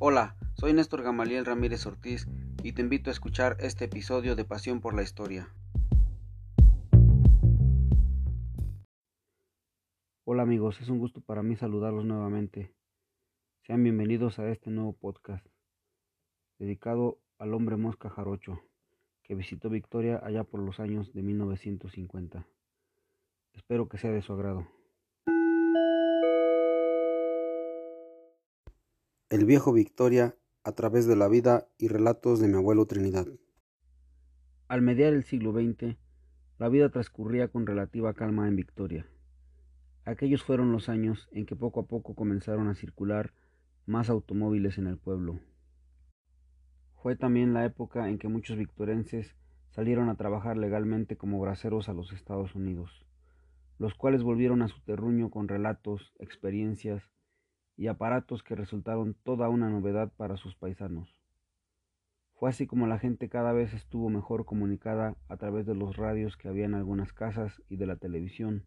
Hola, soy Néstor Gamaliel Ramírez Ortiz y te invito a escuchar este episodio de Pasión por la Historia. Hola amigos, es un gusto para mí saludarlos nuevamente. Sean bienvenidos a este nuevo podcast dedicado al hombre mosca jarocho que visitó Victoria allá por los años de 1950. Espero que sea de su agrado. El viejo Victoria a través de la vida y relatos de mi abuelo Trinidad. Al mediar el siglo XX, la vida transcurría con relativa calma en Victoria. Aquellos fueron los años en que poco a poco comenzaron a circular más automóviles en el pueblo. Fue también la época en que muchos victorenses salieron a trabajar legalmente como braceros a los Estados Unidos, los cuales volvieron a su terruño con relatos, experiencias y aparatos que resultaron toda una novedad para sus paisanos. Fue así como la gente cada vez estuvo mejor comunicada a través de los radios que había en algunas casas y de la televisión,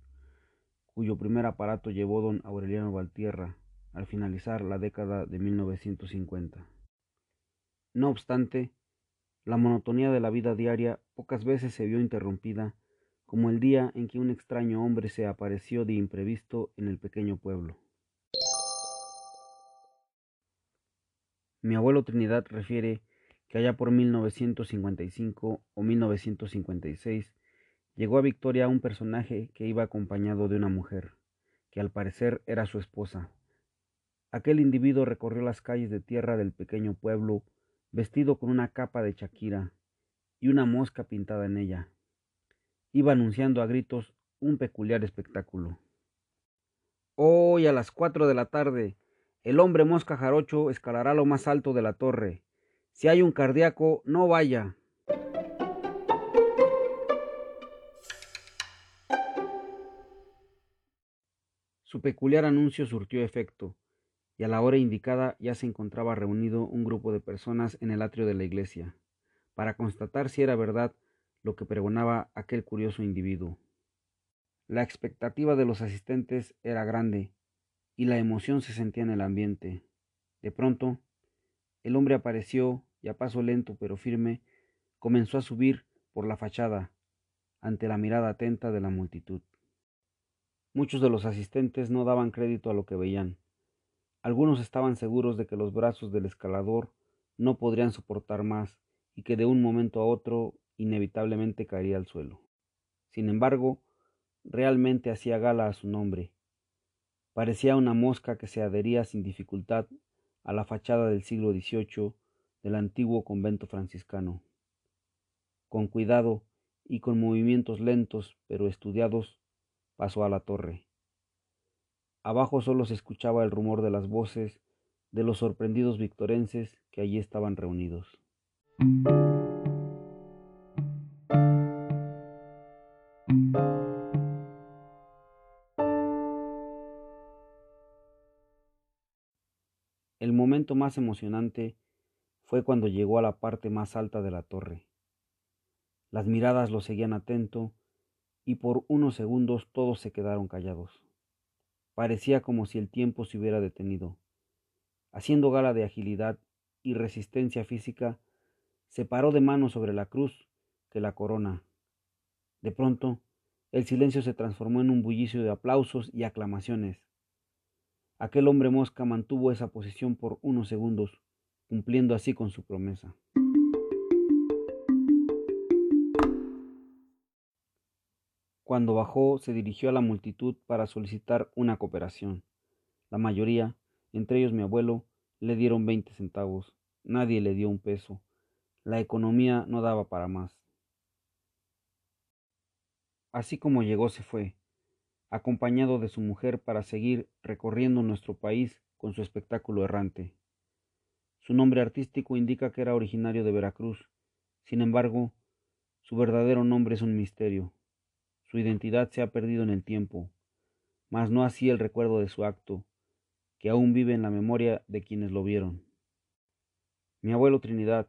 cuyo primer aparato llevó don Aureliano Valtierra al finalizar la década de 1950. No obstante, la monotonía de la vida diaria pocas veces se vio interrumpida, como el día en que un extraño hombre se apareció de imprevisto en el pequeño pueblo. Mi abuelo Trinidad refiere que allá por 1955 o 1956 llegó a Victoria un personaje que iba acompañado de una mujer, que al parecer era su esposa. Aquel individuo recorrió las calles de tierra del pequeño pueblo vestido con una capa de Shakira y una mosca pintada en ella. Iba anunciando a gritos un peculiar espectáculo. Hoy a las cuatro de la tarde el hombre mosca jarocho escalará lo más alto de la torre. Si hay un cardíaco, no vaya. Su peculiar anuncio surtió efecto, y a la hora indicada ya se encontraba reunido un grupo de personas en el atrio de la iglesia, para constatar si era verdad lo que pregonaba aquel curioso individuo. La expectativa de los asistentes era grande, y la emoción se sentía en el ambiente. De pronto, el hombre apareció y a paso lento pero firme comenzó a subir por la fachada ante la mirada atenta de la multitud. Muchos de los asistentes no daban crédito a lo que veían. Algunos estaban seguros de que los brazos del escalador no podrían soportar más y que de un momento a otro inevitablemente caería al suelo. Sin embargo, realmente hacía gala a su nombre, Parecía una mosca que se adhería sin dificultad a la fachada del siglo XVIII del antiguo convento franciscano. Con cuidado y con movimientos lentos pero estudiados, pasó a la torre. Abajo solo se escuchaba el rumor de las voces de los sorprendidos victorenses que allí estaban reunidos. El momento más emocionante fue cuando llegó a la parte más alta de la torre. Las miradas lo seguían atento y por unos segundos todos se quedaron callados. Parecía como si el tiempo se hubiera detenido. Haciendo gala de agilidad y resistencia física, se paró de mano sobre la cruz que la corona. De pronto, el silencio se transformó en un bullicio de aplausos y aclamaciones. Aquel hombre mosca mantuvo esa posición por unos segundos, cumpliendo así con su promesa. Cuando bajó, se dirigió a la multitud para solicitar una cooperación. La mayoría, entre ellos mi abuelo, le dieron veinte centavos. Nadie le dio un peso. La economía no daba para más. Así como llegó, se fue acompañado de su mujer para seguir recorriendo nuestro país con su espectáculo errante. Su nombre artístico indica que era originario de Veracruz, sin embargo, su verdadero nombre es un misterio. Su identidad se ha perdido en el tiempo, mas no así el recuerdo de su acto, que aún vive en la memoria de quienes lo vieron. Mi abuelo Trinidad,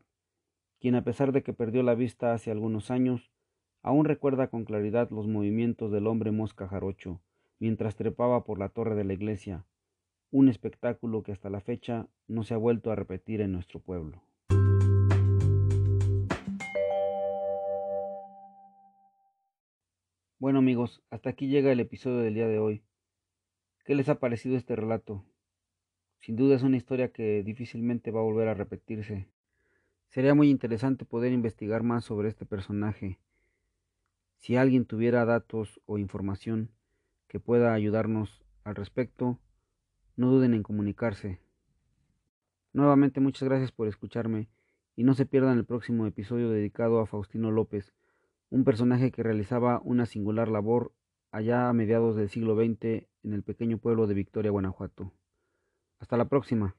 quien a pesar de que perdió la vista hace algunos años, Aún recuerda con claridad los movimientos del hombre mosca jarocho mientras trepaba por la torre de la iglesia, un espectáculo que hasta la fecha no se ha vuelto a repetir en nuestro pueblo. Bueno amigos, hasta aquí llega el episodio del día de hoy. ¿Qué les ha parecido este relato? Sin duda es una historia que difícilmente va a volver a repetirse. Sería muy interesante poder investigar más sobre este personaje. Si alguien tuviera datos o información que pueda ayudarnos al respecto, no duden en comunicarse. Nuevamente muchas gracias por escucharme y no se pierdan el próximo episodio dedicado a Faustino López, un personaje que realizaba una singular labor allá a mediados del siglo XX en el pequeño pueblo de Victoria, Guanajuato. Hasta la próxima.